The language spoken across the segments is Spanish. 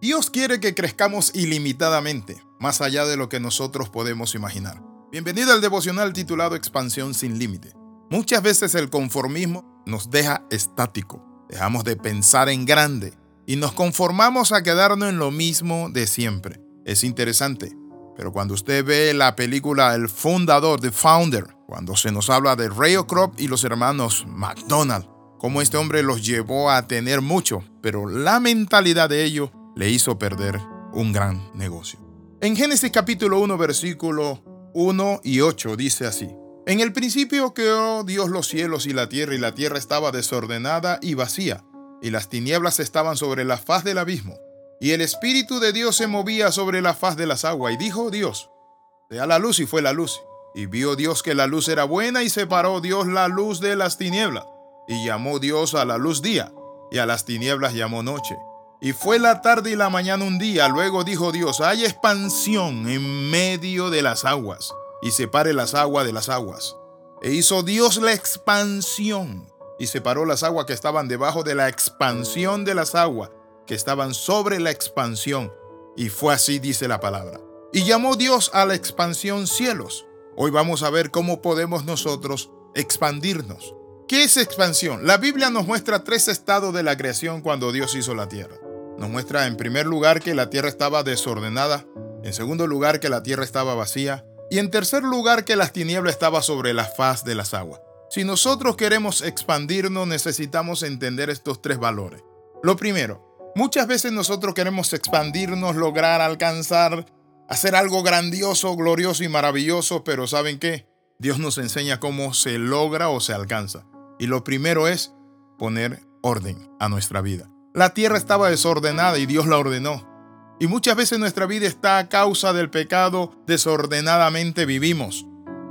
Dios quiere que crezcamos ilimitadamente, más allá de lo que nosotros podemos imaginar. Bienvenido al devocional titulado Expansión sin límite. Muchas veces el conformismo nos deja estático, dejamos de pensar en grande y nos conformamos a quedarnos en lo mismo de siempre. Es interesante, pero cuando usted ve la película El Fundador, The Founder, cuando se nos habla de Ray Kroc y los hermanos McDonald, cómo este hombre los llevó a tener mucho, pero la mentalidad de ellos le hizo perder un gran negocio. En Génesis capítulo 1, versículo 1 y 8 dice así. En el principio creó Dios los cielos y la tierra, y la tierra estaba desordenada y vacía, y las tinieblas estaban sobre la faz del abismo, y el Espíritu de Dios se movía sobre la faz de las aguas, y dijo Dios, sea la luz, y fue la luz. Y vio Dios que la luz era buena, y separó Dios la luz de las tinieblas, y llamó Dios a la luz día, y a las tinieblas llamó noche. Y fue la tarde y la mañana un día, luego dijo Dios, hay expansión en medio de las aguas, y separe las aguas de las aguas. E hizo Dios la expansión, y separó las aguas que estaban debajo de la expansión de las aguas que estaban sobre la expansión. Y fue así, dice la palabra. Y llamó Dios a la expansión cielos. Hoy vamos a ver cómo podemos nosotros expandirnos. ¿Qué es expansión? La Biblia nos muestra tres estados de la creación cuando Dios hizo la tierra. Nos muestra en primer lugar que la tierra estaba desordenada, en segundo lugar que la tierra estaba vacía y en tercer lugar que las tinieblas estaban sobre la faz de las aguas. Si nosotros queremos expandirnos necesitamos entender estos tres valores. Lo primero, Muchas veces nosotros queremos expandirnos, lograr, alcanzar, hacer algo grandioso, glorioso y maravilloso, pero ¿saben qué? Dios nos enseña cómo se logra o se alcanza. Y lo primero es poner orden a nuestra vida. La tierra estaba desordenada y Dios la ordenó. Y muchas veces nuestra vida está a causa del pecado, desordenadamente vivimos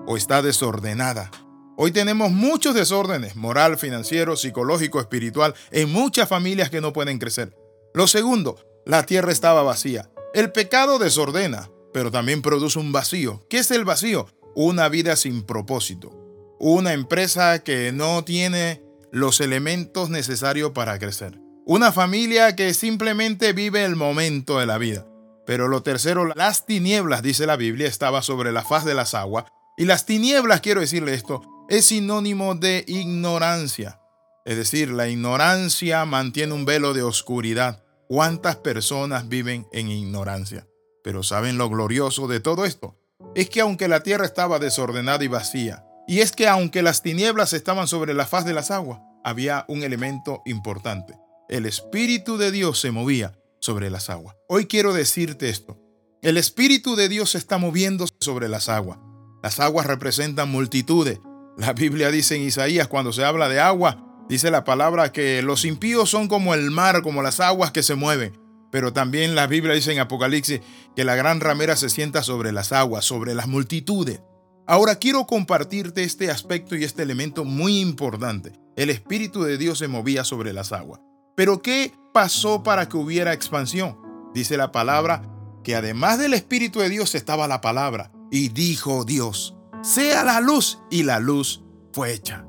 o está desordenada. Hoy tenemos muchos desórdenes, moral, financiero, psicológico, espiritual, en muchas familias que no pueden crecer. Lo segundo, la tierra estaba vacía. El pecado desordena, pero también produce un vacío. ¿Qué es el vacío? Una vida sin propósito. Una empresa que no tiene los elementos necesarios para crecer. Una familia que simplemente vive el momento de la vida. Pero lo tercero, las tinieblas, dice la Biblia, estaba sobre la faz de las aguas. Y las tinieblas, quiero decirle esto, es sinónimo de ignorancia. Es decir, la ignorancia mantiene un velo de oscuridad. ¿Cuántas personas viven en ignorancia? Pero ¿saben lo glorioso de todo esto? Es que aunque la tierra estaba desordenada y vacía, y es que aunque las tinieblas estaban sobre la faz de las aguas, había un elemento importante. El Espíritu de Dios se movía sobre las aguas. Hoy quiero decirte esto. El Espíritu de Dios se está moviendo sobre las aguas. Las aguas representan multitudes. La Biblia dice en Isaías cuando se habla de agua, Dice la palabra que los impíos son como el mar, como las aguas que se mueven. Pero también la Biblia dice en Apocalipsis que la gran ramera se sienta sobre las aguas, sobre las multitudes. Ahora quiero compartirte este aspecto y este elemento muy importante. El Espíritu de Dios se movía sobre las aguas. Pero ¿qué pasó para que hubiera expansión? Dice la palabra que además del Espíritu de Dios estaba la palabra. Y dijo Dios, sea la luz. Y la luz fue hecha.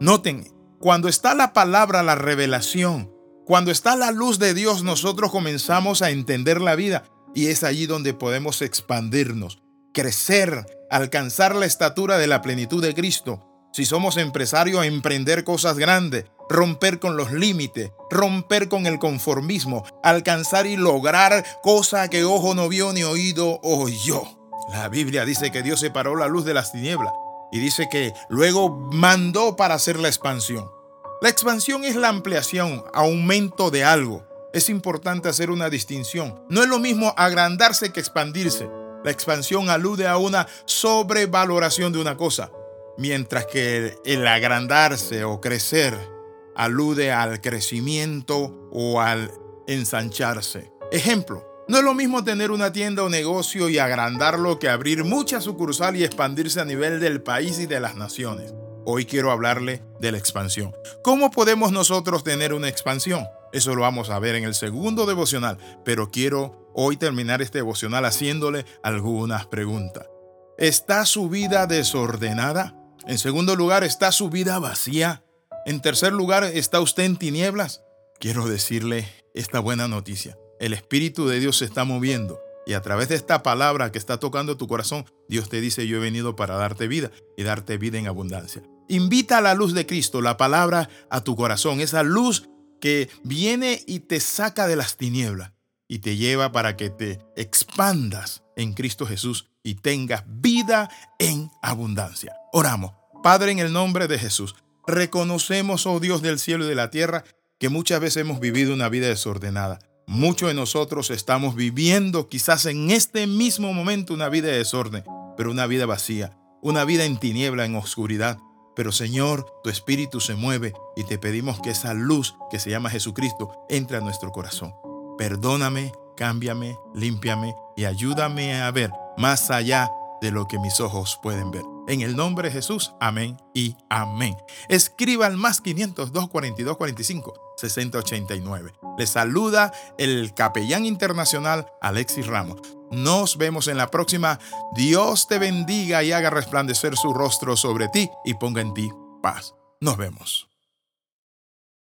Noten, cuando está la palabra, la revelación, cuando está la luz de Dios, nosotros comenzamos a entender la vida y es allí donde podemos expandirnos, crecer, alcanzar la estatura de la plenitud de Cristo. Si somos empresarios, emprender cosas grandes, romper con los límites, romper con el conformismo, alcanzar y lograr cosas que ojo no vio ni oído oyó. La Biblia dice que Dios separó la luz de las tinieblas y dice que luego mandó para hacer la expansión. La expansión es la ampliación, aumento de algo. Es importante hacer una distinción. No es lo mismo agrandarse que expandirse. La expansión alude a una sobrevaloración de una cosa, mientras que el agrandarse o crecer alude al crecimiento o al ensancharse. Ejemplo, no es lo mismo tener una tienda o negocio y agrandarlo que abrir muchas sucursales y expandirse a nivel del país y de las naciones. Hoy quiero hablarle de la expansión. ¿Cómo podemos nosotros tener una expansión? Eso lo vamos a ver en el segundo devocional, pero quiero hoy terminar este devocional haciéndole algunas preguntas. ¿Está su vida desordenada? En segundo lugar, ¿está su vida vacía? En tercer lugar, ¿está usted en tinieblas? Quiero decirle esta buena noticia. el Espíritu de Dios se está moviendo. Y a través de esta palabra que está tocando tu corazón, Dios te dice, yo he venido para darte vida y darte vida en abundancia. Invita a la luz de Cristo, la palabra, a tu corazón, esa luz que viene y te saca de las tinieblas y te lleva para que te expandas en Cristo Jesús y tengas vida en abundancia. Oramos. Padre, en el nombre de Jesús, reconocemos, oh Dios del cielo y de la tierra, que muchas veces hemos vivido una vida desordenada. Muchos de nosotros estamos viviendo quizás en este mismo momento una vida de desorden, pero una vida vacía, una vida en tiniebla, en oscuridad. Pero Señor, tu espíritu se mueve y te pedimos que esa luz que se llama Jesucristo entre a nuestro corazón. Perdóname, cámbiame, límpiame y ayúdame a ver más allá de lo que mis ojos pueden ver. En el nombre de Jesús, amén y amén. Escriba al más 502 42 45 60 89. Le saluda el capellán internacional Alexis Ramos. Nos vemos en la próxima. Dios te bendiga y haga resplandecer su rostro sobre ti y ponga en ti paz. Nos vemos.